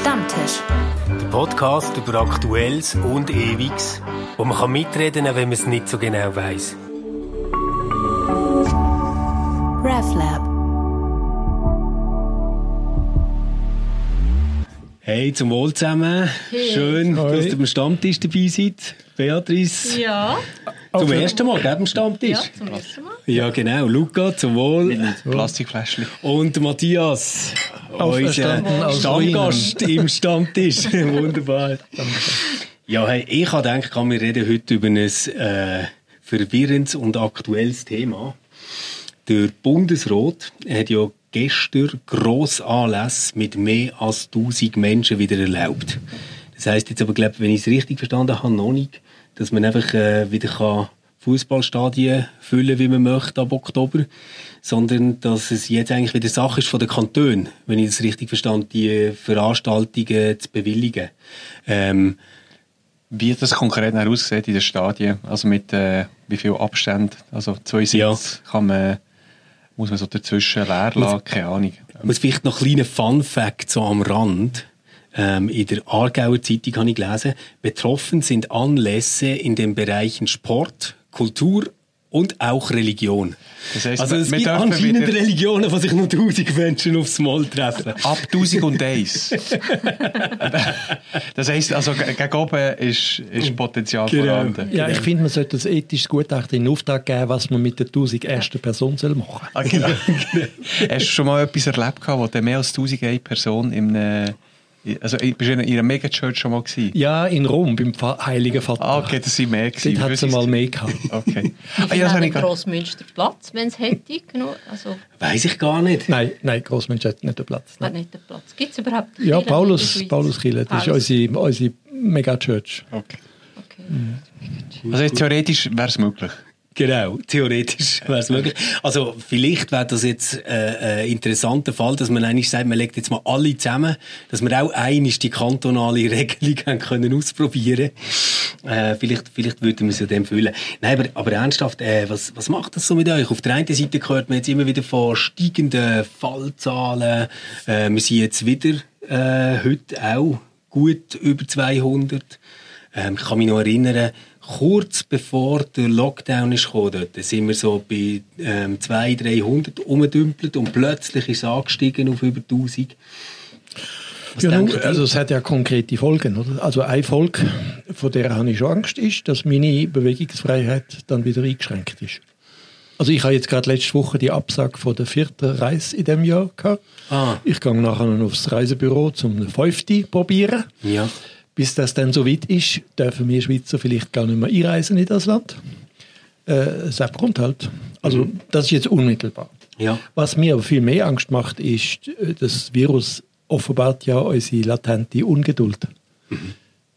Stammtisch. Der Podcast über Aktuelles und Ewiges, wo man kann mitreden kann, wenn man es nicht so genau weiß. RefLab. Hey, zum Wohl zusammen. Schön, dass ihr am Stammtisch dabei seid. Beatrice. Ja. Zum ersten Mal, gell, am Stammtisch? Ja, zum ersten Mal. Ja, genau. Luca, zum Wohl. Plastikfläschchen. Und Matthias, unser aus Stammgast im Stammtisch. Wunderbar. Ja, hey, ich habe gedacht, wir reden heute über ein äh, verwirrendes und aktuelles Thema. Der Bundesrat hat ja gestern Grossanlässe mit mehr als 1000 Menschen wieder erlaubt. Das heisst jetzt aber, glaube wenn ich es richtig verstanden habe, noch nicht, dass man einfach äh, wieder kann Fußballstadien füllen, wie man möchte ab Oktober, sondern dass es jetzt eigentlich wieder Sache ist von den Kantonen, wenn ich das richtig verstand, die Veranstaltungen zu bewilligen. Ähm, Wie das konkret aussieht in den Stadien, also mit äh, wie viel Abstand, also zwei Sitze Ja. kann man, muss man so dazwischen leer lassen, keine Ahnung. Und vielleicht noch kleine Fun Fact so am Rand. Ähm, in der Aargauer Zeitung habe ich gelesen, betroffen sind Anlässe in den Bereichen Sport, Kultur und auch Religion. Das heisst, also es gibt anscheinend wieder- Religionen, wo sich nur tausend Menschen aufs Mal treffen. Ab 1001. das heisst, also ge- gegen oben ist, ist Potenzial Genau. vorhanden. Ja, ich finde, man sollte ein ethisches Gutachten in Auftrag geben, was man mit der 1000 ersten Person soll machen Ah, genau. Hast du schon mal etwas erlebt, gehabt, wo mehr als 1001 Person in einem, also bist du in einer Megachurch schon mal gewesen? Ja, in Rom, beim Heiligen Vater. Ah, okay, das sind mehr gewesen. Dort hat es mal mehr gehabt. Okay. Ah, ja, das hat gar- Grossmünsterplatz, wenn es hätte? Genau, also, Weiß ich gar nicht. Nein, nein, Grossmensch hat nicht den Platz. hat Nein. nicht den Platz. Gibt es überhaupt Ja, Kirchen in Paulus? Paulus Kille, das ist Paulus. unsere, unsere Mega-Church. okay. Okay. Also theoretisch wäre es möglich. Genau, theoretisch wäre es möglich. Also vielleicht wäre das jetzt äh, ein interessanter Fall, dass man eigentlich sagt, man legt jetzt mal alle zusammen, dass wir auch einmal die kantonale Regelung haben können ausprobieren äh, vielleicht, vielleicht würden wir es dem fühlen. Nein, aber, aber ernsthaft, äh, was, was macht das so mit euch? Auf der einen Seite hört man jetzt immer wieder von steigenden Fallzahlen. Äh, wir sind jetzt wieder äh, heute auch gut über 200. Ähm, ich kann mich noch erinnern, kurz bevor der Lockdown ist gekommen, dort sind wir so bei ähm, 200, 300 umgedümpelt und plötzlich ist es angestiegen auf über 1000. Was Ja, nun, also es hat ja konkrete Folgen. Oder? Also eine Folge, von der habe ich schon Angst, ist, dass meine Bewegungsfreiheit dann wieder eingeschränkt ist. Also ich habe jetzt gerade letzte Woche die Absage von der vierten Reise in dem Jahr gehabt. Ah. Ich gehe nachher noch aufs Reisebüro zum eine fünfte probieren. ja. Bis das dann so weit ist, dürfen wir Schweizer vielleicht gar nicht mehr einreisen in das Land. Äh, es kommt halt. Also das ist jetzt unmittelbar. Ja. Was mir aber viel mehr Angst macht, ist, äh, das Virus offenbart ja unsere latente Ungeduld.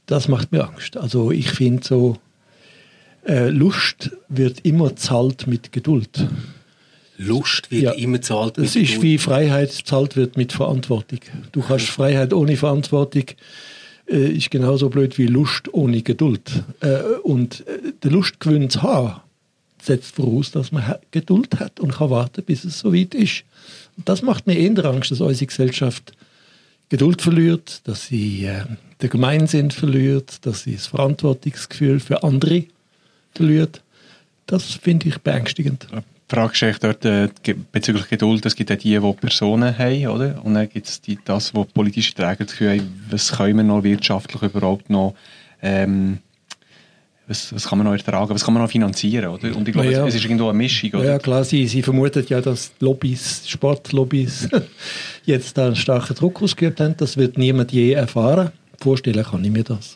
Das macht mir Angst. Also ich finde so, äh, Lust wird immer zahlt mit Geduld. Lust wird Ja. immer zahlt. Das mit ist Geduld. wie Freiheit zahlt wird mit Verantwortung. Du kannst Freiheit ohne Verantwortung äh, ist genauso blöd wie Lust ohne Geduld. Äh, und äh, der Lustgewinn zu haben, setzt voraus, dass man Geduld hat und kann warten, bis es soweit ist. Und das macht mir eher Angst, dass unsere Gesellschaft Geduld verliert, dass sie äh, den Gemeinsinn verliert, dass sie das Verantwortungsgefühl für andere verliert. Das finde ich beängstigend. Die Frage ist eigentlich dort äh, bezüglich Geduld, es gibt ja die, die Personen haben, oder? Und dann gibt es die, das, wo politische Träger das Gefühl haben, was können wir noch wirtschaftlich überhaupt noch, ähm, was, was kann man noch ertragen, was kann man noch finanzieren, oder? Und ich glaube, Ja, ja. es, ist irgendwo eine Mischung, oder? Ja, klar, sie, sie vermutet ja, dass Lobbys, Sportlobbys jetzt da einen starken Druck ausgeübt haben. Das wird niemand je erfahren. Vorstellen kann ich mir das.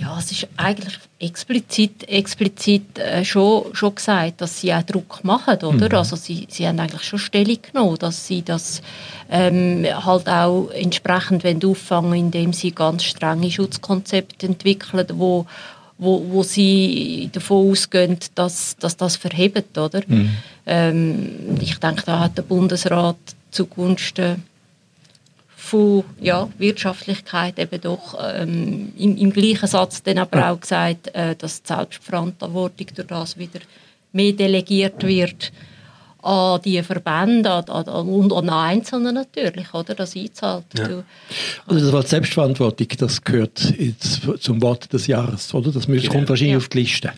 Ja, es ist eigentlich explizit, explizit äh, schon, schon gesagt, dass sie auch Druck machen, oder? Also sie, sie haben eigentlich schon Stellung genommen, dass sie das ähm, halt auch entsprechend auffangen, indem sie ganz strenge Schutzkonzepte entwickeln, wo wo, wo sie davon ausgehen, dass, dass das verhebt, oder? Ähm, ich denke, da hat der Bundesrat zugunsten von ja, Wirtschaftlichkeit eben doch ähm, im, im gleichen Satz dann aber auch gesagt, äh, dass die Selbstverantwortung durch das wieder mehr delegiert wird. an die Verbände an, an, und an Einzelnen natürlich, oder? Das einzahlt. Ja. Also das Wort Selbstverantwortung, das gehört jetzt zum Wort des Jahres, oder? Das kommt genau. wahrscheinlich ja. auf die Liste.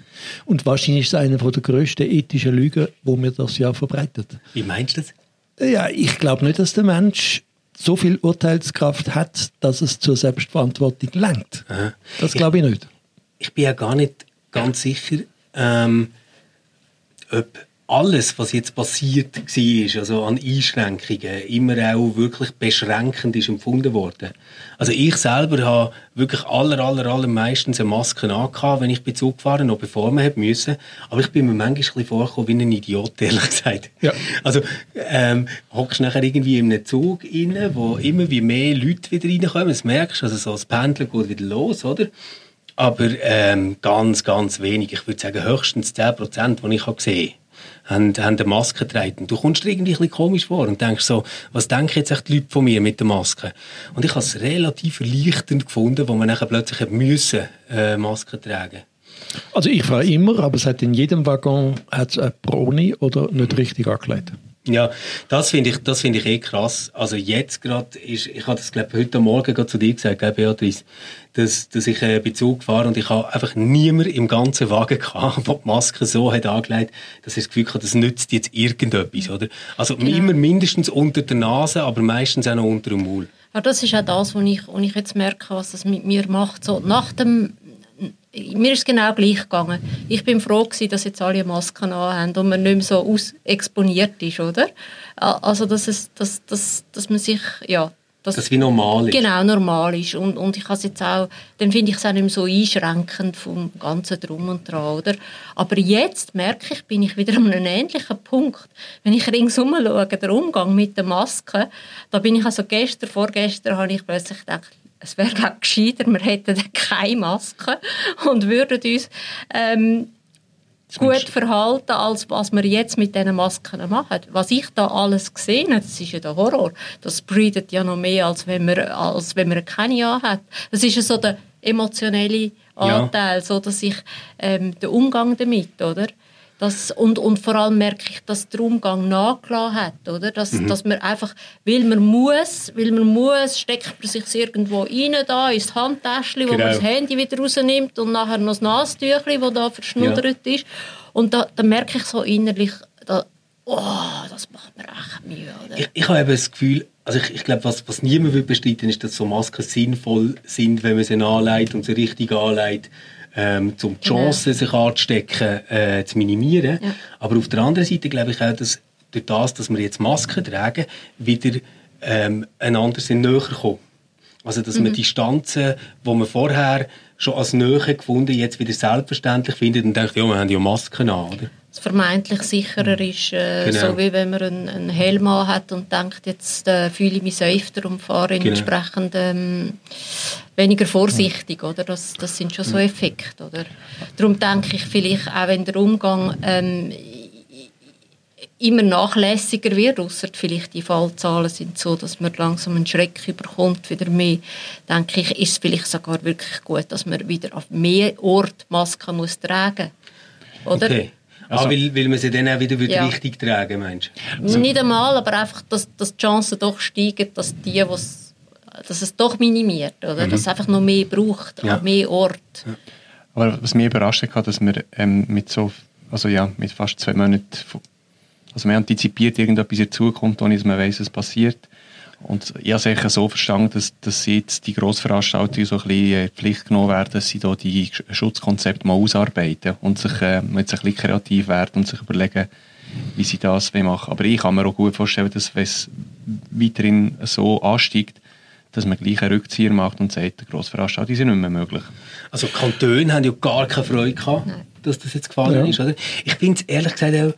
Und wahrscheinlich ist es eine der grössten ethischen Lügen, wo mir das ja verbreitet. Wie meinst du das? Ja, ich glaube nicht, dass der Mensch so viel Urteilskraft hat, dass es zur Selbstverantwortung lenkt. Das glaube ich nicht. Ich bin ja gar nicht ganz sicher, ähm, ob alles, was jetzt passiert war, also an Einschränkungen, immer auch wirklich beschränkend ist empfunden worden. Also ich selber habe wirklich aller, aller, aller meistens eine Maske angehabt, wenn ich bin Zug gefahren, noch bevor man hätte müssen. Aber ich bin mir manchmal ein bisschen vorgekommen wie ein Idiot, ehrlich gesagt. Ja. Also, ähm, hockst nachher irgendwie in einem Zug rein, wo immer wie mehr Leute wieder reinkommen, das merkst, also so das Pendeln geht wieder los, oder? Aber ähm, ganz, ganz wenig. Ich würde sagen, höchstens 10 Prozent, die ich gesehen habe haben, haben eine Maske getragen. Du kommst dir irgendwie ein bisschen komisch vor und denkst so, was denken jetzt die Leute von mir mit der Maske? Und ich habe es relativ erleichternd gefunden, wo man nachher plötzlich müssen, äh, Maske tragen Also ich fahre immer, aber es hat in jedem Waggon hat's eine Broni oder nicht richtig angelegt. Ja, das finde ich, das finde ich eh krass. Also jetzt gerade ist, ich habe das glaube heute Morgen gerade zu dir gesagt, gell, Beatrice, dass, dass ich äh, Bezug fahre und ich habe einfach niemand im ganzen Wagen gehabt, der die Maske so hat angelegt, dass ich das Gefühl hatte, das nützt jetzt irgendetwas, oder? Also genau. immer mindestens unter der Nase, aber meistens auch noch unter dem Maul. Ja, das ist auch das, was ich, was ich jetzt merke, was das mit mir macht. So nach dem mir ist es genau gleich gegangen. Ich bin froh gewesen, dass jetzt alle Masken haben und man nicht mehr so ausexponiert ist, oder? Also, dass, es, dass, dass, dass man sich, ja... Dass, das wie normal ist. Genau, normal ist. Und, und ich habe jetzt auch, dann finde ich es auch nicht mehr so einschränkend vom ganzen Drum und Dran, oder? Aber jetzt merke ich, bin ich wieder an einem ähnlichen Punkt. Wenn ich ringsum schaue, der Umgang mit der Maske, da bin ich also gestern, vorgestern, habe ich plötzlich gedacht, es wäre gescheiter, wir hätten keine Maske und würden uns ähm, gut verhalten, als was wir jetzt mit diesen Masken machen. Was ich da alles gesehen habe, das ist ja der Horror. Das breitet ja noch mehr, als wenn man, als wenn man keine anhat. Das ist ja so der emotionelle Anteil, ja. so dass ich ähm, der Umgang damit, oder? Das, und, und vor allem merke ich, dass der Umgang nachgelassen hat, oder? Dass, mhm. dass man einfach, weil man muss, weil man muss, steckt man sich irgendwo rein da, ins Handtäschchen, genau. wo man genau. das Handy wieder rausnimmt und nachher noch das Nasentüchli, das da verschnuddert ja. ist. Und da, da merke ich so innerlich, da, oh, das macht mir echt Mühe, oder? Ich, ich habe eben das Gefühl, also ich, ich glaube, was, was niemand will bestreiten, ist, dass so Masken sinnvoll sind, wenn man sie anlegt und sie richtig anlegt ähm, um die Chancen, sich anzustecken, äh, zu minimieren. Ja. Aber auf der anderen Seite glaube ich auch, dass durch das, dass wir jetzt Masken tragen, wieder ähm, einander sind näher kommen. Also, dass mhm. man Distanzen, die man vorher schon als Nähe gefunden jetzt wieder selbstverständlich findet und denkt, ja, wir haben ja Masken an, oder? vermeintlich sicherer ist, äh, genau. so wie wenn man einen, einen Helm hat und denkt, jetzt äh, fühle ich mich safer und fahre genau. entsprechend ähm, weniger vorsichtig, oder? Das, das sind schon so Effekte, oder? Darum denke ich vielleicht auch, wenn der Umgang ähm, immer nachlässiger wird, außer vielleicht die Fallzahlen sind so, dass man langsam einen Schreck überkommt, wieder mehr, denke ich, ist es vielleicht sogar wirklich gut, dass man wieder auf mehr Ort Masken muss tragen muss. Oder? Okay. Also, ah, weil, weil man sie dann auch wieder ja. richtig tragen meinst also. Nicht einmal, aber einfach, dass, dass die Chancen doch steigen, dass die, was dass es doch minimiert, oder? Mhm. Dass es einfach noch mehr braucht, ja. mehr Ort. Ja. Aber was mich überrascht hat, dass wir ähm, mit so, also ja, mit fast zwei Monaten, also man antizipiert irgendetwas in der Zukunft, ohne dass man weiß, was passiert. Und ich habe es so verstanden, dass, dass jetzt die Grossveranstaltungen so ein bisschen in Pflicht genommen werden, dass sie da die Schutzkonzepte mal ausarbeiten und sich äh, jetzt ein bisschen kreativ werden und sich überlegen, wie sie das machen Aber ich kann mir auch gut vorstellen, dass wenn es weiterhin so ansteigt, dass man gleich einen Rückzieher macht und sagt, Grossveranstaltungen sind nicht mehr möglich. Also Kantone haben ja gar keine Freude gehabt, dass das jetzt gefallen ja. ist, oder? Ich finde es ehrlich gesagt auch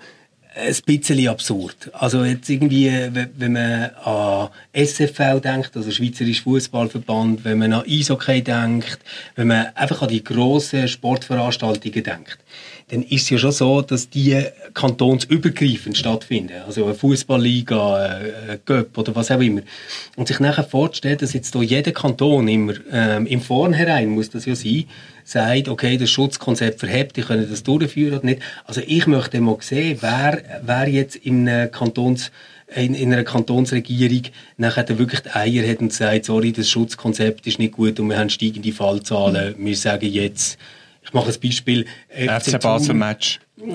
ein bisschen absurd. Also jetzt irgendwie, wenn man an SFL denkt, also Schweizerischer Fußballverband, wenn man an Eishockey denkt, wenn man einfach an die grossen Sportveranstaltungen denkt, dann ist es ja schon so, dass die kantonsübergreifend stattfinden. Also eine Fußballliga, ein Göpp oder was auch immer. Und sich nachher vorzustellen, dass jetzt hier jeder Kanton immer ähm, im Vornherein muss das ja sein, sagt, okay, das Schutzkonzept verhebt, die können das durchführen oder nicht. Also ich möchte mal sehen, wer, wer jetzt in einem Kantons in, in einer Kantonsregierung nachher wirklich die Eier hat und sagt, sorry, das Schutzkonzept ist nicht gut und wir haben steigende Fallzahlen. Wir sagen jetzt, ich mache ein Beispiel. FC Basel Match.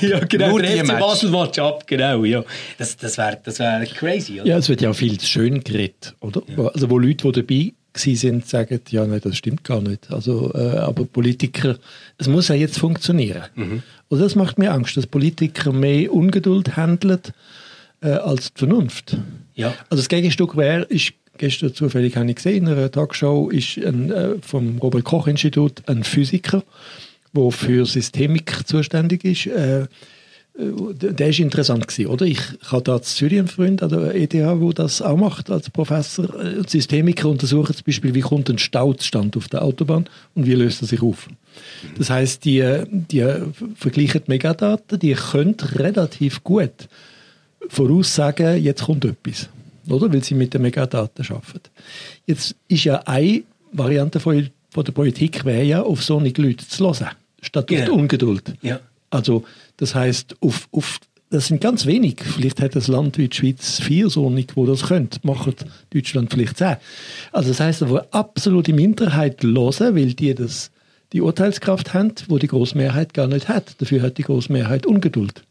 ja, genau, Nur der FC Basel Match ab, genau, ja. Das, das wäre das wär crazy, oder? Ja, es wird ja auch viel zu schön geredet, oder? Ja. Also wo Leute, die dabei sind, sagen, ja, nein, das stimmt gar nicht. Also, äh, aber Politiker, es muss ja jetzt funktionieren. Mhm. Und das macht mir Angst, dass Politiker mehr Ungeduld handeln äh, als die Vernunft. Ja. Also das Gegenstück wäre, ist gestern zufällig habe ich gesehen, in einer Talkshow ist ein, äh, vom Robert Koch Institut ein Physiker, der für Systemik zuständig ist. Äh, äh der ist interessant gewesen, oder? Ich habe da in Zürich einen Freund an der ETH, der das auch macht als Professor. Äh, Systemiker untersuchen zum Beispiel, wie kommt ein Staustand auf der Autobahn und wie löst er sich auf. Das heißt, die, die vergleichen Megadaten, die können relativ gut voraussagen, jetzt kommt etwas oder? weil sie mit den Megadaten arbeiten. Jetzt ist ja eine Variante von, von der Politik, wäre ja, auf solche Leute zu hören, statt auf die Ungeduld. Ja. Also, das heißt, auf, auf, das sind ganz wenig. Vielleicht hat das Land wie die Schweiz vier Sonnig, wo das könnte. Macht Deutschland vielleicht zehn. Also, das heißt, aber absolute Minderheit hören, weil die das, die Urteilskraft haben, wo die Großmehrheit gar nicht hat. Dafür hat die Großmehrheit Ungeduld.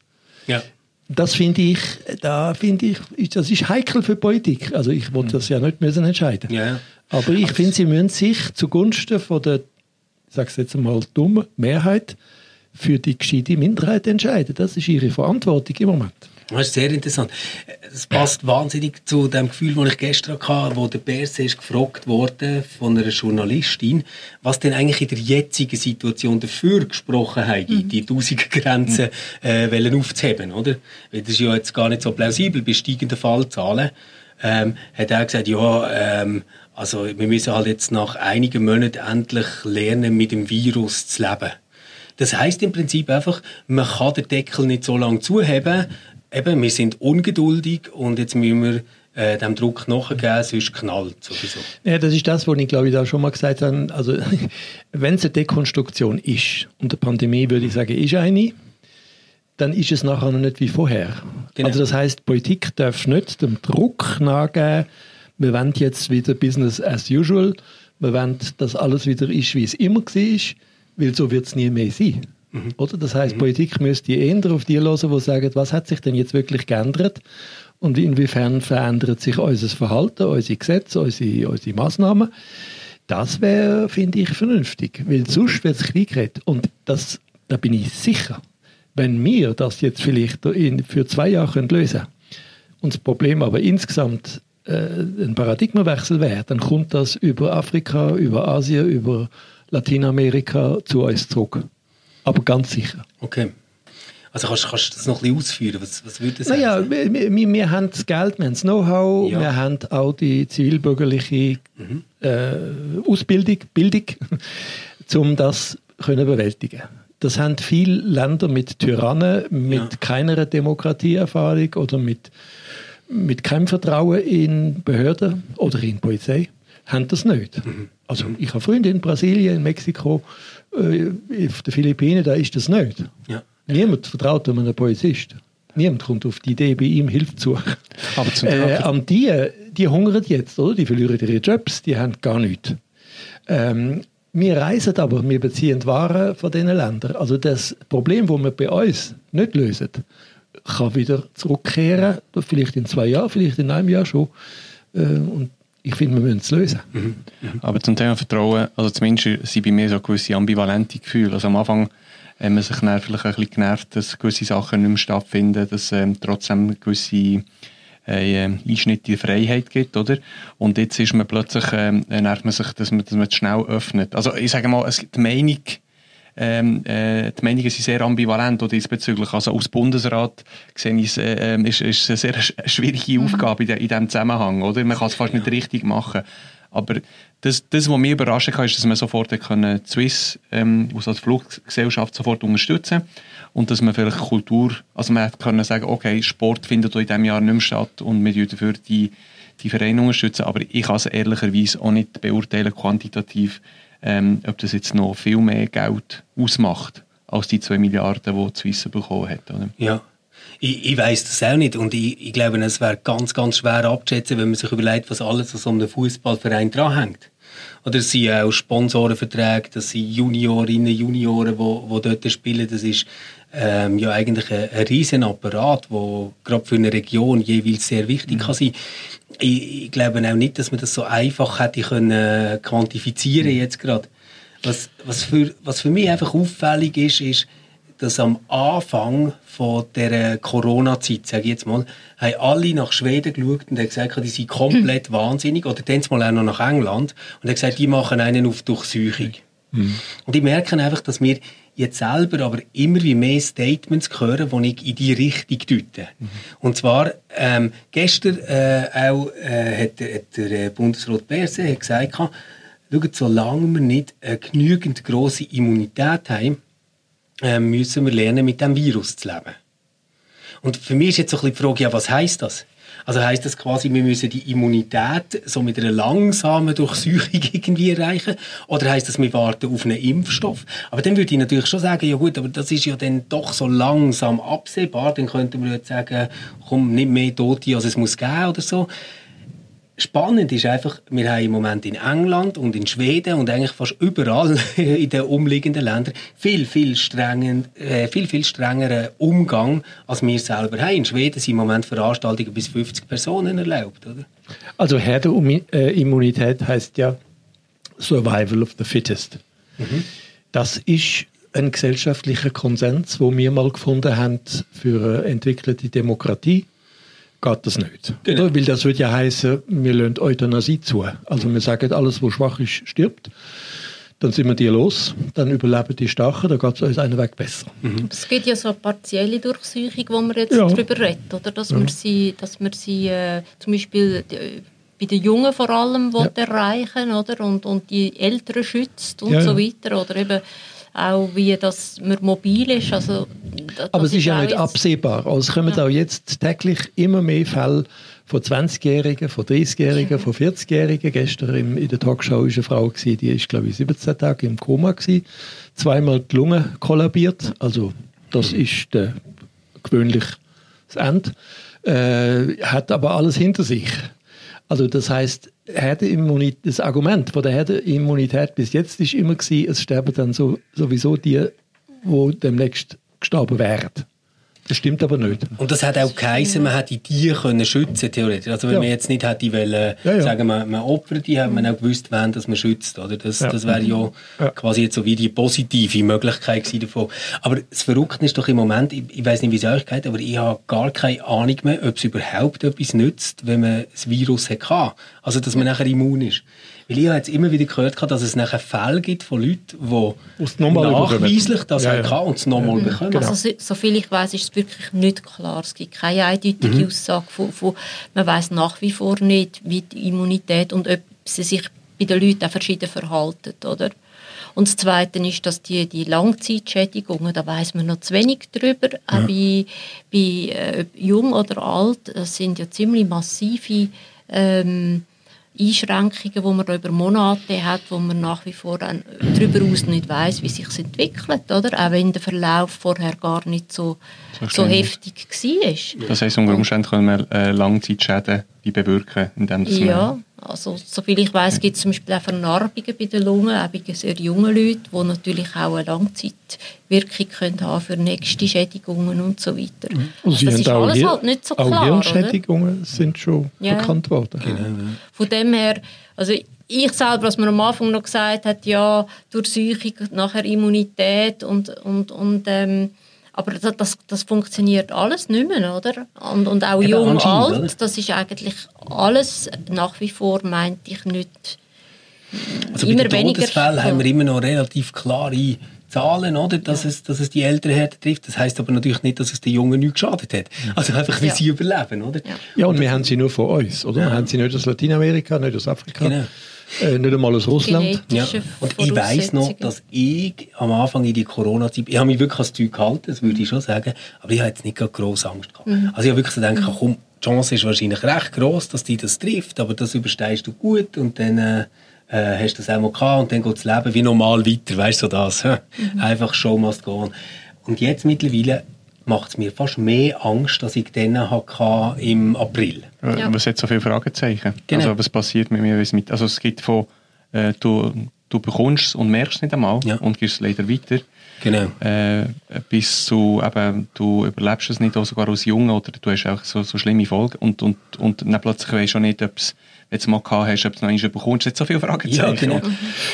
Ja. Das finde ich, da finde ich, das ist heikel für Politik. Also ich wollte das ja nicht müssen entscheiden. Ja. Aber ich finde, sie müssen sich zugunsten von der, ich sage es jetzt mal dumm, Mehrheit für die gescheite Minderheit entscheiden. Das ist ihre Verantwortung im Moment. Das ist sehr interessant. Es passt wahnsinnig zu dem Gefühl, das ich gestern hatte, wo der Bers ist gefragt wurde von einer Journalistin, was denn eigentlich in der jetzigen Situation dafür gesprochen hat, mhm. die Tausigergrenze äh, aufzuheben, oder? Weil das ist ja jetzt gar nicht so plausibel bei steigenden Fallzahlen. Ähm, hat er gesagt, ja, ähm, also wir müssen halt jetzt nach einigen Monaten endlich lernen, mit dem Virus zu leben. Das heißt im Prinzip einfach, man kann den Deckel nicht so lange zuheben, eben, wir sind ungeduldig und jetzt müssen wir äh, dem Druck nachgeben, sonst knallt sowieso. Ja, das ist das, was ich glaube ich da schon mal gesagt habe. Also, wenn es eine Dekonstruktion ist, und der Pandemie würde ich sagen, ist eine, dann ist es nachher noch nicht wie vorher. Genau. Also das heißt, Politik darf nicht dem Druck nachgeben, wir wollen jetzt wieder Business as usual, wir wollen, dass alles wieder ist, wie es immer war, weil so wird es nie mehr sein. Mhm. Oder? Das heißt, mhm. Politik müsste eher auf die hören, die sagen, was hat sich denn jetzt wirklich geändert und inwiefern verändert sich unser Verhalten, unsere Gesetze, unsere, unsere Massnahmen. Das wäre, finde ich, vernünftig, weil sonst wird es klein geredet. Und das, da bin ich sicher, wenn wir das jetzt vielleicht in, für zwei Jahre lösen können und das Problem aber insgesamt äh, ein Paradigmenwechsel wäre, dann kommt das über Afrika, über Asien, über Lateinamerika zu uns zurück. Aber ganz sicher. Okay. Also kannst, kannst du das noch ein bisschen ausführen? Was, was würde das naja, wir, wir, wir, haben das Geld, wir haben das Know-how, ja. wir haben auch die zivilbürgerliche mhm. äh, Ausbildung, Bildung, um das können bewältigen Das haben viele Länder mit Tyrannen, mit ja. keiner Demokratieerfahrung oder mit, mit keinem Vertrauen in Behörden oder in Polizei, haben das nicht. Mhm. Also ich habe Freunde in Brasilien, in Mexiko, äh, auf den Philippinen, da ist das nicht. Ja. Niemand vertraut einem Polizist. Niemand kommt auf die Idee, bei ihm Hilfe zu suchen. Aber zum äh, an die, die hungern jetzt, oder? Die verlieren ihre Jobs, die haben gar nichts. Ähm, wir reisen aber, wir beziehen Waren von diesen Ländern. Also das Problem, das wir bei uns nicht lösen, kann wieder zurückkehren, vielleicht in zwei Jahren, vielleicht in einem Jahr schon. Äh, und ich finde, wir müssen es lösen. Mhm. Mhm. Aber zum Thema Vertrauen, also zumindest sind bei mir so gewisse ambivalente Gefühle. Also am Anfang hat man sich vielleicht ein bisschen genervt, dass gewisse Sachen nicht mehr stattfinden, dass ähm, trotzdem gewisse äh, Einschnitte in Freiheit gibt, oder? Und jetzt ist man plötzlich, äh, nervt man sich, dass man, dass man schnell öffnet. Also ich sage mal, es gibt die Meinung, ähm, äh, die Meinungen sind sehr ambivalent diesbezüglich. Also aus Bundesrat gesehen ist, äh, ähm, ist, ist eine sehr schwierige mhm. Aufgabe in, in diesem Zusammenhang. Oder? Man kann es fast nicht richtig machen. Aber das, das was mich überrascht hat, ist, dass man sofort können Swiss ähm, aus der Fluggesellschaft sofort unterstützen und dass man vielleicht Kultur, also man kann sagen, okay, Sport findet in diesem Jahr nicht mehr statt und wir dafür die, die Vereine unterstützen, aber ich kann es ehrlicherweise auch nicht beurteilen, quantitativ, ähm, ob das jetzt noch viel mehr Geld ausmacht als die 2 Milliarden, die die Swiss bekommen hat. Oder? Ja. Ich, ich weiß das auch nicht und ich, ich glaube, es wäre ganz, ganz schwer abzuschätzen, wenn man sich überlegt, was alles an so einem Fußballverein dranhängt. Oder es sind auch Sponsorenverträge, das sind Juniorinnen, Junioren, die, die dort spielen. Das ist ähm, ja eigentlich ein, ein riesen Apparat, der gerade für eine Region jeweils sehr wichtig mhm. kann sein. Ich, ich, glaube auch nicht, dass man das so einfach hätte können quantifizieren mhm. jetzt gerade. Was, was, für, was für mich einfach auffällig ist, ist, dass am Anfang von der Corona-Zeit, sage ich jetzt mal, haben alle nach Schweden geschaut und haben gesagt, die sind komplett wahnsinnig. Oder dann mal auch noch nach England und haben gesagt, die machen einen auf Durchsuchung. Mhm. Und ich merke einfach, dass wir jetzt selber aber immer wie mehr Statements hören, die ich in die Richtung deute. Mhm. Und zwar, ähm, gestern äh, auch, äh, hat, hat der äh, Bundesrat Berse hat gesagt, schaut, solange wir nicht eine genügend grosse Immunität haben, äh, müssen wir lernen, mit dem Virus zu leben. Und für mich ist jetzt so ein bisschen die Frage, ja, was heißt das? Also heißt das quasi, wir müssen die Immunität so mit einer langsamen Durchsuchung irgendwie erreichen? Oder heißt das, wir warten auf einen Impfstoff? Aber dann würde ich natürlich schon sagen, ja gut, aber das ist ja dann doch so langsam absehbar. Dann könnte man jetzt sagen, komm, nicht mehr Tote, als es muss geben oder so. Spannend ist einfach, wir haben im Moment in England und in Schweden und eigentlich fast überall in den umliegenden Ländern viel, viel, strengen, äh, viel, viel strengeren Umgang, als wir selber haben. In Schweden sind im Moment Veranstaltungen bis 50 Personen erlaubt, oder? Also Herdenimmunität heißt ja Survival of the Fittest. Mhm. Das ist ein gesellschaftlicher Konsens, wo wir mal gefunden haben für eine entwickelte Demokratie geht das nicht. Genau. Weil das würde ja heißen, wir lassen Euthanasie zu. Also wir sagen, alles, was schwach ist, stirbt. Dann sind wir die los, dann überleben die Starken, dann geht es uns einen Weg besser. Mhm. Es gibt ja so eine partielle Durchsuchung, wo man jetzt ja. darüber redet, oder? Dass ja. man sie, dass man sie äh, zum Beispiel die, bei den Jungen vor allem ja. erreichen oder? Und, und die Älteren schützt und ja, so weiter. Oder eben auch wie das man mobil ist. Also, Aber es ist, ist ja nicht absehbar. Also es kommen ja. auch jetzt täglich immer mehr Fälle von 20-Jährigen, von 30-Jährigen, von 40-Jährigen. Gestern im, in der Talkshow war eine Frau, gewesen, die ist, glaube ich, 17 Tage im Koma gewesen, zweimal die Lunge kollabiert. Also das ist der, gewöhnlich das Ende. Äh, hat aber alles hinter sich. Also das heißt, das Argument von der Herdenimmunität bis jetzt ist immer gewesen, es sterben dann so, sowieso die, die demnächst gestorben wären. Das stimmt aber nicht. Und das hat auch geheißen, man hätte die können schützen, theoretisch. Also wenn ja. man jetzt nicht hätte wollen, ja, ja. sagen, man, man opfert die, hat man auch gewusst, wen dass man schützt. Oder? Das, das wäre ja, quasi jetzt so wie die positive Möglichkeit davon. Aber das Verrückte ist doch im Moment, ich, ich weiß nicht, wie es euch geht, aber ich habe gar keine Ahnung mehr, ob es überhaupt etwas nützt, wenn man das Virus hat. Also dass man nachher immun ist. Weil ich habe jetzt immer wieder gehört, dass es nachher Fälle gibt von Leuten, die nachweislich das ja, ja. und es nochmal ja. bekommen. Genau. Also, soviel ich weiß, ist es wirklich nicht klar. Es gibt keine eindeutige mhm. Aussage von, von man weiß nach wie vor nicht, wie die Immunität und ob sie sich bei den Leuten auch verschieden verhalten, oder? Und das Zweite ist, dass die, die Langzeitschädigungen, da weiß man noch zu wenig drüber, ja. auch bei, bei äh, jung oder alt, das sind ja ziemlich massive ähm, Einschränkungen, die man über Monate hat, wo man nach wie vor darüber aus nicht weiß, wie sich entwickelt, oder? Auch wenn der Verlauf vorher gar nicht so, so heftig war. Das heisst, unter Umständen können wir äh, Langzeitschäden bewirken, indem Ja, also soviel ich weiß, gibt es zum Beispiel auch Vernarbungen bei den Lungen, auch bei sehr jungen Leuten, die natürlich auch eine Langzeitwirkung können haben für nächste Schädigungen und so weiter. Mhm. Also das ist alles hier, halt nicht so klar. Auch Hirnschädigungen oder? sind schon ja. bekannt worden. Genau. Von dem her, also ich selber, was man am Anfang noch gesagt hat, ja, Durchsuchung, nachher Immunität und, und, und ähm, aber das, das, das, funktioniert alles nicht mehr, oder? Und, und auch Eben jung, alt, oder? das ist eigentlich alles nach wie vor, meinte ich, nicht also immer bei den weniger. Todesfällen haben wir immer noch relativ klare Zahlen, oder? Dass, ja. es, dass es die älteren Härte trifft. Das heißt aber natürlich nicht, dass es den Jungen nicht geschadet hat. Also einfach, wie ja. sie überleben, oder? Ja, und wir haben sie nur von uns, oder? Wir haben sie nicht aus Lateinamerika, nicht aus Afrika. Genau. Äh, nicht einmal aus Russland. Ja. Und ich weiss noch, dass ich am Anfang in die Corona-Zeit, ich habe mich wirklich als Zeug gehalten, das würde ich schon sagen, aber ich habe jetzt nicht gerade grosse Angst gehabt. Also ich habe wirklich gedacht, komm, die Chance ist wahrscheinlich recht groß, dass die das trifft, aber das überstehst du gut und dann äh, äh, hast du das auch mal gehabt und dann geht das Leben wie normal weiter, weißt du das. hä? Einfach Show must go on. Und jetzt mittlerweile macht es mir fast mehr Angst, als ich dann hatte im April. Ja. Was hat so viele Fragezeichen? Genau. Also was passiert mit mir? Mit, also es gibt von, äh, du, du bekommst es und merkst es nicht einmal Ja. und gibst es leider weiter. Genau. Äh, bis zu, eben, du überlebst es nicht, auch sogar als Junge, oder du hast auch so, so schlimme Folgen und, und, und dann plötzlich weisst du auch nicht, ob es, wenn du es mal gehabt hast, ob du es noch einmal bekommst. Es hat so viele Fragezeichen. Ja, genau.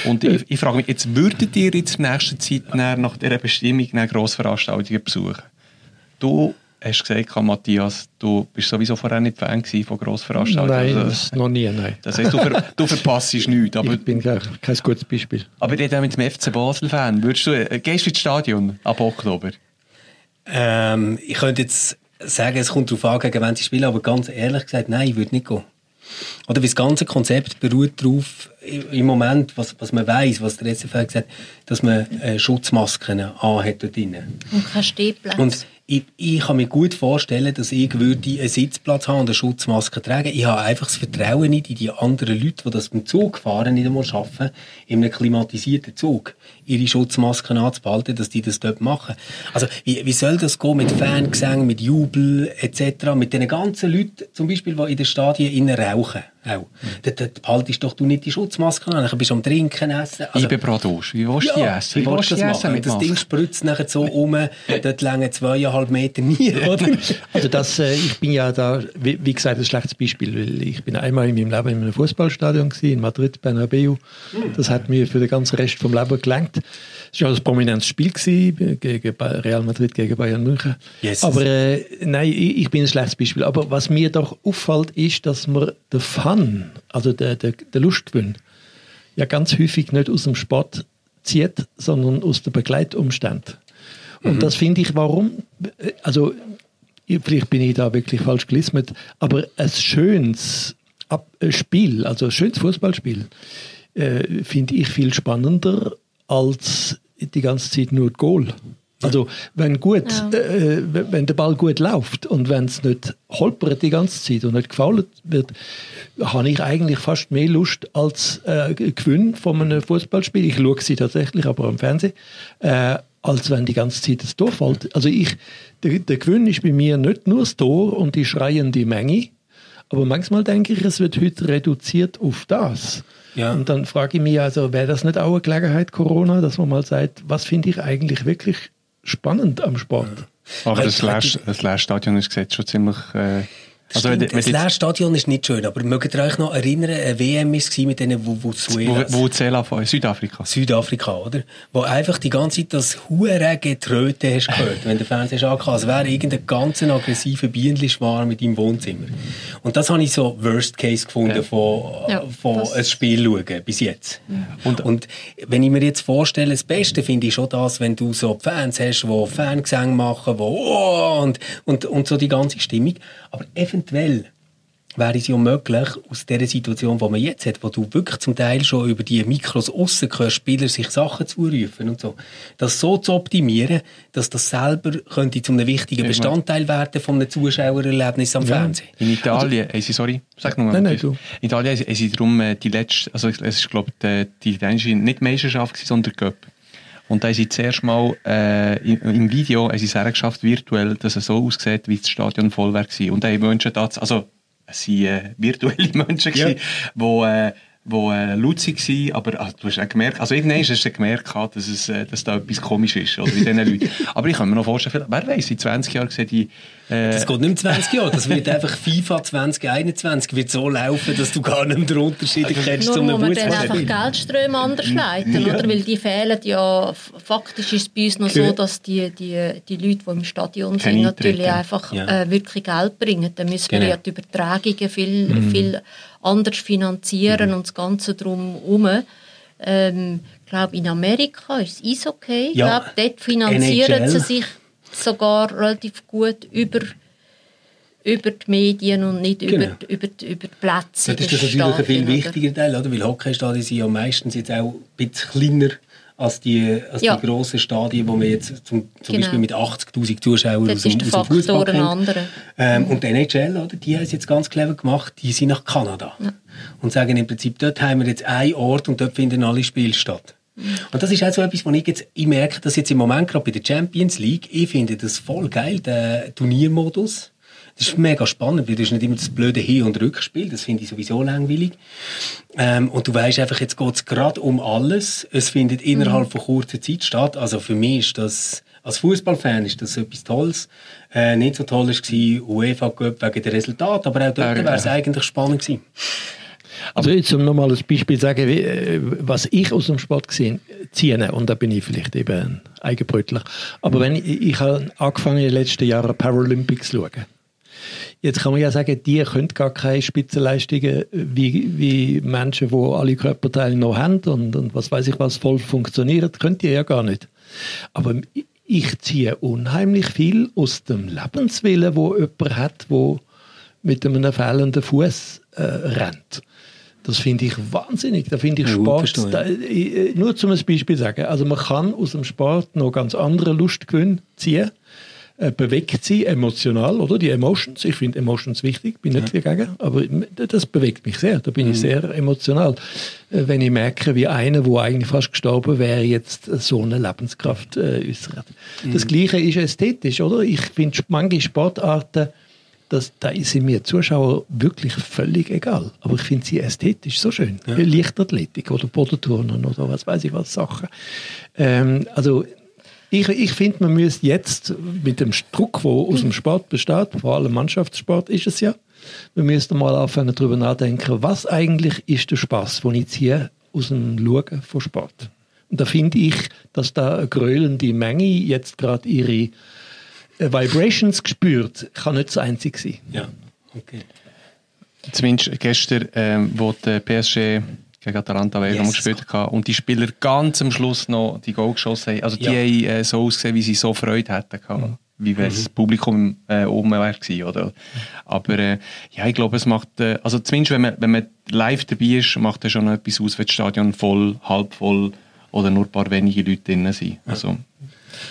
Und ich, ich frage mich, jetzt würdet ihr jetzt in nächster Zeit nach dieser Bestimmung dann Grossveranstaltungen besuchen? Du hast gesagt, Matthias, du bist sowieso vorher nicht Fan von Grossveranstaltungen. Nein, Also, das noch nie, nein. das heisst, du, ver, du verpasst nichts. Aber, Ich bin kein, kein gutes Beispiel. aber ich rede auch mit dem FC Basel-Fan. Würdest du, äh, gehst du ins Stadion ab Oktober? Ähm, ich könnte jetzt sagen, es kommt darauf an, gegen wen sie spielen, aber ganz ehrlich gesagt, nein, ich würde nicht gehen. Oder das ganze Konzept beruht darauf, im Moment, was, was man weiß, was der SFL gesagt hat, dass man äh, Schutzmasken anhat dort drinnen. Und kein Stehplatz. Und ich, ich kann mir gut vorstellen, dass ich würde einen Sitzplatz haben und eine Schutzmaske tragen. Ich habe einfach das Vertrauen nicht in die anderen Leute, die das beim Zug fahren, nicht einmal schaffen, in einem klimatisierten Zug ihre Schutzmasken anzubehalten, dass die das dort machen. Also wie, wie soll das gehen mit Fangesängen, mit Jubel etc., mit den ganzen Leuten, zum Beispiel, die in den Stadien innen rauchen? Auch. Dort, dort behaltest doch du nicht die Schutzmasken an, dann bist du am Trinken, essen. Also, Bratwurst. Wie willst du die essen? wie willst du das machen? mit Das Ding spritzt nachher so um, dort längen zweieinhalb Meter nie, oder? Also das, äh, ich bin ja da, wie, wie gesagt, ein schlechtes Beispiel, weil ich bin einmal in meinem Leben in einem Fußballstadion gewesen, in Madrid, Bernabeu. Das hat mir für den ganzen Rest vom Leben gelangt. Es war ja ein prominentes Spiel gewesen, gegen Real Madrid gegen Bayern München. Yes. Aber äh, nein, ich, bin ein schlechtes Beispiel. Aber was mir doch auffällt, ist, dass man den Fun, also der, der, der Lustgewinn, ja ganz häufig nicht aus dem Sport zieht, sondern aus den Begleitumständen. Und das finde ich, warum, also ich- vielleicht bin ich da wirklich falsch gelismet, aber ein schönes Spiel, also ein schönes Fußballspiel, äh, finde ich viel spannender als die ganze Zeit nur Goal. Also wenn gut, Ja. äh, wenn wenn der Ball gut läuft und wenn es nicht holpert die ganze Zeit und nicht gefault wird, habe ich eigentlich fast mehr Lust als äh, Gewinn von einem Fußballspiel. Ich schaue sie tatsächlich, aber am Fernsehen, äh, als wenn die ganze Zeit das Tor fällt. Also ich, der, der Gewinn ist bei mir nicht nur das Tor und die schreiende Menge, aber manchmal denke ich, es wird heute reduziert auf das. Ja. Und dann frage ich mich also, wäre das nicht auch eine Gelegenheit, Corona, dass man mal sagt, was finde ich eigentlich wirklich spannend am Sport? Aber das das leere Stadion ist gesagt schon ziemlich... Äh, also wenn, Stimmt, wenn das jetzt, leere Stadion ist nicht schön, aber mögt ihr euch noch erinnern, eine WM war mit denen wo, Venezuelas? wo Zela von Südafrika. Südafrika, oder? Wo einfach die ganze Zeit das hure Getröte hast gehört, wenn der Fernseher angehabt als wäre irgendein ganz aggressiver Bienenschwarm mit deinem Wohnzimmer. Und das habe ich so Worst Case gefunden Ja. von, Ja, von das- ein Spiel schauen, bis jetzt. Und, und wenn ich mir jetzt vorstelle, das Beste finde ich schon das, wenn du so Fans hast, die Fangesänge machen, wo oh, und, und, und so die ganze Stimmung. Aber eventuell wäre es ja möglich, aus der Situation, die man jetzt hat, wo du wirklich zum Teil schon über die Mikros aussen hörst, Spieler sich Sachen zurufen und so, das so zu optimieren, dass das selber könnte zu einem wichtigen Ja, ich Bestandteil werden von einem Zuschauererlebnis am Fernsehen. In Italien, haben sie, sorry, sag nur Nein, nein, du. In Italien haben sie darum äh, die letzte, also es ist glaube die, die italienische nicht Meisterschaft sondern Cup. Und da haben sie zuerst mal äh, im, Video haben sie es hergeschafft, virtuell, dass es so aussieht, wie das Stadion voll war. Und da haben Menschen da, also es waren äh, virtuelle Menschen, Ja. die äh, wo äh, laut waren, aber also, du hast auch gemerkt, also irgendwann hast du gemerkt, dass, es, äh, dass da etwas komisch ist, bei diesen Leuten. Aber ich kann mir noch vorstellen, wer weiß, in 20 Jahren sehen die... Äh, Das geht nicht mehr 20 Jahre, das wird einfach FIFA 2021 wird so laufen, dass du gar nicht mehr den Unterschied erkennst Nur zu muss einem man dann einfach. Geldströme anders leiten, oder? Weil die fehlen ja, faktisch ist es bei uns noch so, dass die, die, die Leute, die im Stadion sind, Keine natürlich Eintritte. einfach Ja. äh, wirklich Geld bringen. Dann müssen wir Genau. ja die Übertragungen viel, viel anders finanzieren und das Ganze drumherum. Ähm, ich glaube, in Amerika ist es. Ich Ja. glaube, dort finanzieren NHL. sie sich sogar relativ gut über über die Medien und nicht Genau. über, über, über die Plätze. Das ist das natürlich ein viel wichtiger Teil, oder? weil Hockeystadien sind ja meistens jetzt auch ein bisschen kleiner als die, als Ja. die grossen Stadien, wo man jetzt zum, zum Genau. Beispiel mit 80'000 Zuschauern Dort aus dem, aus dem Fußball anderer. Ähm, und die NHL, oder, die haben es jetzt ganz clever gemacht, die sind nach Kanada. Und sagen im Prinzip, dort haben wir jetzt einen Ort und dort finden alle Spiele statt. Und das ist auch so etwas, wo ich jetzt, ich merke, dass jetzt im Moment gerade bei der Champions League, ich finde das voll geil, der Turniermodus. Das ist mega spannend, weil das ist nicht immer das blöde Hin- und Rückspiel, das finde ich sowieso langweilig. Ähm, und du weißt einfach, jetzt geht es gerade um alles. Es findet innerhalb von kurzer Zeit statt. Also für mich ist das, als Fußballfan ist das etwas Tolles. Äh, nicht so toll war UEFA Cup wegen der Resultate, aber auch dort Ja, wäre es ja. eigentlich spannend gewesen. Also jetzt um nochmal ein Beispiel zu sagen, äh, was ich aus dem Sport gesehen ziehe, und da bin ich vielleicht eben ein Eigenbrötler, aber wenn ich, ich habe angefangen in den letzten Jahren Paralympics zu schauen. Jetzt kann man ja sagen, die können gar keine Spitzenleistungen wie, wie Menschen, die alle Körperteile noch haben und, und was weiß ich was voll funktioniert, können die ja gar nicht. Aber ich ziehe unheimlich viel aus dem Lebenswillen, wo jemand hat, wo mit einem fehlenden Fuß äh, rennt. Das finde ich wahnsinnig. Da finde ich Ja, Sport. Da, äh, nur zum Beispiel sagen. Also man kann aus dem Sport noch ganz andere Lustgewinn ziehen. Äh, bewegt sie emotional, oder? Die Emotions. Ich finde Emotions wichtig, bin nicht dagegen, aber das bewegt mich sehr. Da bin Mhm. ich sehr emotional. Äh, wenn ich merke, wie einer, wo eigentlich fast gestorben wäre, jetzt äh, so eine Lebenskraft äh, äußert. Mhm. Das Gleiche ist ästhetisch, oder? Ich finde manche Sportarten, das, da sind mir Zuschauer wirklich völlig egal. Aber ich finde sie ästhetisch so schön. Leichtathletik oder Bodenturnen oder was weiß ich was Sachen. Ähm, also ich, ich finde, man müsste jetzt mit dem Druck, der aus dem Sport besteht, vor allem Mannschaftssport ist es ja, wir müssten mal anfangen darüber nachdenken, was eigentlich ist der Spaß, den ich ziehe aus dem Schauen von Sport. Und da finde ich, dass da eine gröhlende Menge jetzt gerade ihre Vibrations gespürt, kann nicht das einzige sein. Ja, okay. Zumindest gestern, ähm, wo die PSG gegen Atalanta Bergamo Yes. gespielt hat und die Spieler ganz am Schluss noch die Goal geschossen haben. Also die Ja. haben äh, so ausgesehen, wie sie so Freude hätten gehabt. Wie wenn das Publikum äh, oben wäre gewesen, oder? Aber äh, ja, ich glaube, es macht, äh, also zumindest wenn man, wenn man live dabei ist, macht es schon etwas aus, wenn das Stadion voll, halb voll oder nur ein paar wenige Leute drin sind. Also,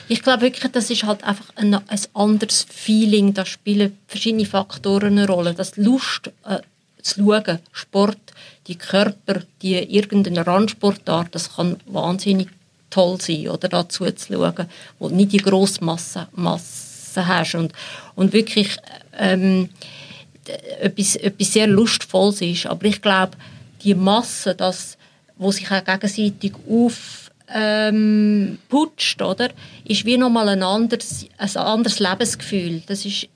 Ich glaube wirklich, das ist halt einfach ein, ein anderes Feeling. Da spielen verschiedene Faktoren eine Rolle. Das Lust äh, zu schauen, Sport, die Körper, die irgendeine Randsportart, das kann wahnsinnig toll sein, oder dazu zu schauen, wo nicht die grosse Masse, Masse hast und, und wirklich ähm, etwas, etwas sehr Lustvolles ist. Aber ich glaube, die Masse, das, wo sich auch gegenseitig auf ähm, putscht, oder, ist wie nochmal ein anderes, ein anderes Lebensgefühl. Das ist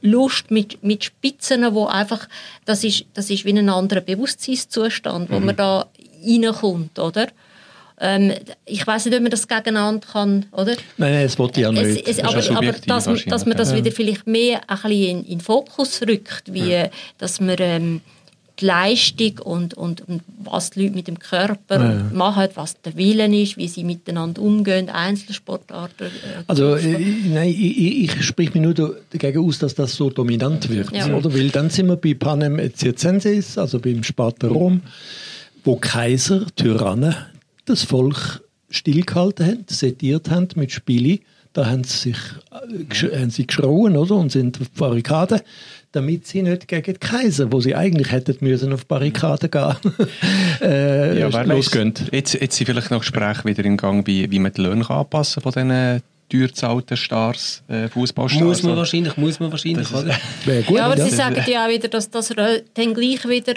Lust mit, mit Spitzen, wo einfach, das ist, das ist wie ein anderer Bewusstseinszustand, wo man da reinkommt, oder? Ähm, ich weiß nicht, ob man das gegeneinander kann, oder? Nein, nein, das wollte ich ja Es, nicht. es, ist aber, ja aber dass, man- dass man das ja. wieder vielleicht mehr ein bisschen in, in den Fokus rückt, wie dass man ähm, die Leistung und, und, und was die Leute mit dem Körper machen, was der Willen ist, wie sie miteinander umgehen, Einzelsportarten. Äh, Also äh, nein, ich, ich, sprich mich nur da- dagegen aus, dass das so dominant wird, Ja. oder? Weil dann sind wir bei Panem et Circenses, also beim Sparta Rom, wo Kaiser, Tyrannen, das Volk stillgehalten haben, sediert haben mit Spielen. Da haben sie sich äh, haben sie geschrauen, oder? Und sind auf die Barrikaden, damit sie nicht gegen die Kaiser, wo sie eigentlich hätten müssen auf die Barrikaden gehen, äh, ja, wer losgehen. jetzt, jetzt sind vielleicht noch Gespräche wieder im Gang, wie, wie man die Löhne kann anpassen von diesen teuer zahlten Stars, äh, Fußballstars. Muss man wahrscheinlich, muss man wahrscheinlich, oder? Gut, ja, aber ja. sie sagen ja auch wieder, dass das dann gleich wieder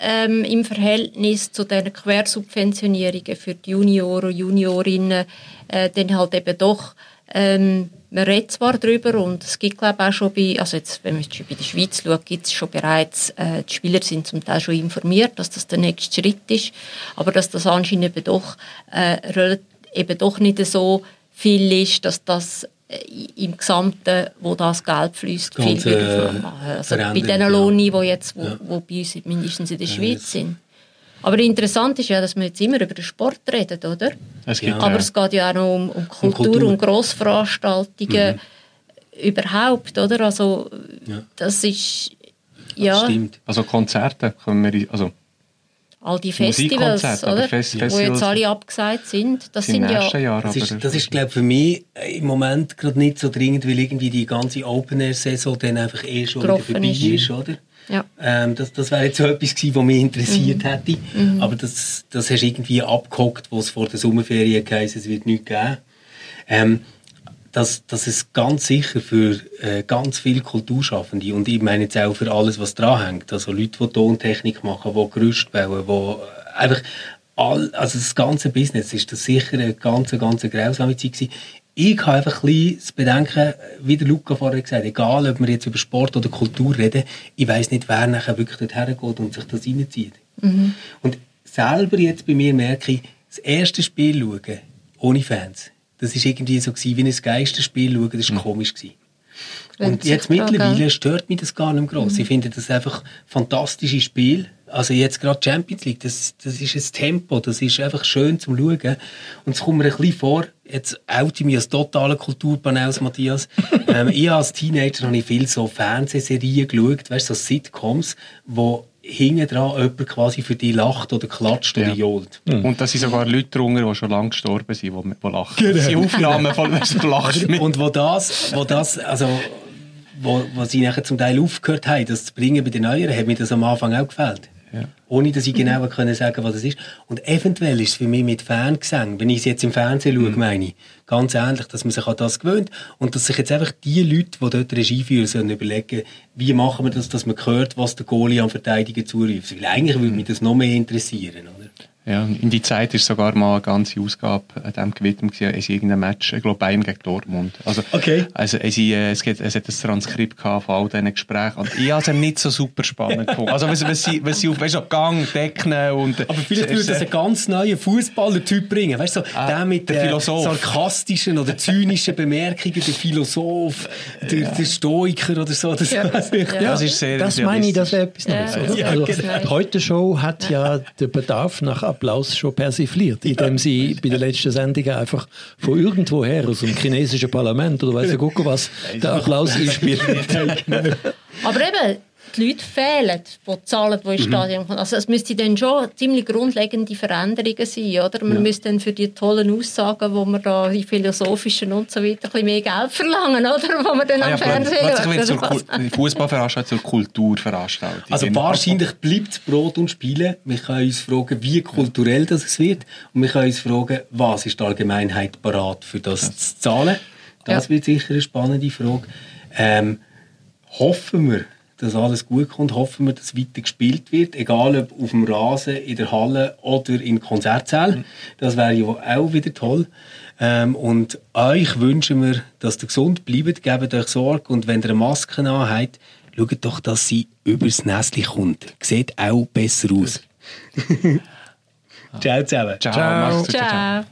ähm, im Verhältnis zu den Quersubventionierungen für die Junioren und Juniorinnen äh, dann halt eben doch ähm, man redet zwar darüber und es gibt glaube auch schon bei, also jetzt, wenn man jetzt bei der Schweiz schaut, gibt es schon bereits, äh, die Spieler sind zum Teil schon informiert, dass das der nächste Schritt ist, aber dass das anscheinend eben doch, äh, eben doch nicht so viel ist, dass das äh, im Gesamten, wo das Geld fließt, viel äh, machen. Also bei den ja. Lohnniveau jetzt, wo, Ja. wo bei uns mindestens in der Schweiz jetzt. sind. Aber interessant ist ja, dass wir jetzt immer über den Sport reden, oder? Es gibt, Ja. Aber es geht ja auch noch um, um Kultur, Kultur. um Grossveranstaltungen. überhaupt, oder? Also, Ja. das ist, Das ja, stimmt. Also Konzerte können wir, also all die Festivals, oder? Fest- Wo Festivals jetzt alle abgesagt sind, das sind ja, Jahr. Das ist, das ist glaube für mich äh, im Moment gerade nicht so dringend, weil irgendwie die ganze Open-Air-Saison dann einfach eh schon wieder vorbei ist. ist, oder? Ja. Ähm, das das wäre jetzt so etwas gewesen, was mich interessiert Mhm. hätte. Aber das, das hast du irgendwie abgehockt, wo es vor der Sommerferien geheißen es wird nichts geben. Ähm, dass, dass es ganz sicher für äh, ganz viele Kulturschaffende und ich meine jetzt auch für alles, was dran hängt, also Leute, die Tontechnik machen, die Gerüst bauen, die einfach all, also das ganze Business ist das sicher eine ganz, ganz grausame Zeit gewesen. Ich habe einfach ein bisschen das Bedenken, wie der Luca vorher gesagt hat, egal ob wir jetzt über Sport oder Kultur reden, ich weiß nicht, wer nachher wirklich dort hergeht und sich das reinzieht. Und selber jetzt bei mir merke ich, das erste Spiel schauen, ohne Fans, das ist irgendwie so gewesen, wie ein Geisterspiel schauen, das war komisch gewesen. Und jetzt mittlerweile stört mich das gar nicht mehr gross. Ich finde das einfach fantastische Spiel. Also jetzt gerade Champions League, das, das ist ein Tempo, das ist einfach schön zum Schauen. Und es kommt mir ein bisschen vor, jetzt oute ich mich als totaler Kulturpanels, Matthias. ähm, ich als Teenager habe ich viel so Fernsehserien geschaut, weißt, so Sitcoms, wo hinten dran jemand quasi für dich lacht oder klatscht oder Ja. johlt. Und da sind sogar Leute drunter, die schon lange gestorben sind, die, die lachen. Das sind Aufnahmen von lachst mit. Und wo das, wo das, also, wo, wo sie nachher zum Teil aufgehört haben, das zu bringen bei den Neueren, hat mir das am Anfang auch gefällt. Ja. Ohne, dass ich genau können sagen was es ist. Und eventuell ist es für mich mit Fangesang, wenn ich es jetzt im Fernsehen schaue, meine ich, ganz ähnlich, dass man sich an das gewöhnt und dass sich jetzt einfach die Leute, die dort Regie führen, sollen überlegen, wie machen wir das, dass man hört, was der Goalie am Verteidigen zuruft. Weil eigentlich würde mich das noch mehr interessieren, oder? Ja, in die Zeit ist sogar mal eine ganze Ausgabe an dem gewidmet gewesen, es irgendein Match, ich glaube Bayern gegen Dortmund. Also, Okay. Also es, äh, es, gibt, es hat ein Transkript von all diesen Gesprächen und ich habe es nicht so super spannend gefunden. Also wenn, wenn, sie, wenn sie auf weißt, Gang decken und... Aber vielleicht würde das einen ganz neuen Fußballer-Typ bringen. Weißt du, so, Ah, der mit der den Philosoph. sarkastischen oder zynischen Bemerkungen, der Philosoph, der, der Stoiker oder so. Das, Ja. das ist sehr Das meine ich, das wäre etwas Ja, Neues. ja, ja, also, genau. die Heute-Show hat ja den Bedarf nach Applaus schon persifliert, indem sie bei der letzten Sendung einfach von irgendwoher, aus dem chinesischen Parlament oder weiß ich gucken was, den Applaus einspielt. Aber eben, die Leute fehlen, die zahlen, die ins Stadion kommen. Also es müsste dann schon ziemlich grundlegende Veränderungen sein, oder? Man müsste dann für die tollen Aussagen, wo man da, die philosophischen und so weiter, ein bisschen mehr Geld verlangen, oder? Wo man dann Ah, ja, am Fernsehen plötzlich wird zur Fußballveranstaltung zur Kulturveranstaltung. Also In- wahrscheinlich bleibt es Brot und Spiele. Wir können uns fragen, wie kulturell das es wird. Und wir können uns fragen, was ist die Allgemeinheit parat für das zu zahlen. Das Ja. wird sicher eine spannende Frage. Ähm, hoffen wir, dass alles gut kommt. Hoffen wir, dass weiter gespielt wird. Egal ob auf dem Rasen, in der Halle oder in Konzertsälen. Das wäre ja auch wieder toll. Ähm, und euch wünschen wir, dass ihr gesund bleibt, gebt euch Sorge und wenn ihr eine Maske anhabt, schaut doch, dass sie übers Näschen kommt. Sieht auch besser aus. Ciao zusammen. Ciao. Ciao. ciao. Ciao.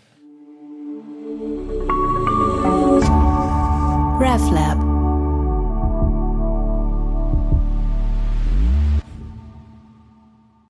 RefLab.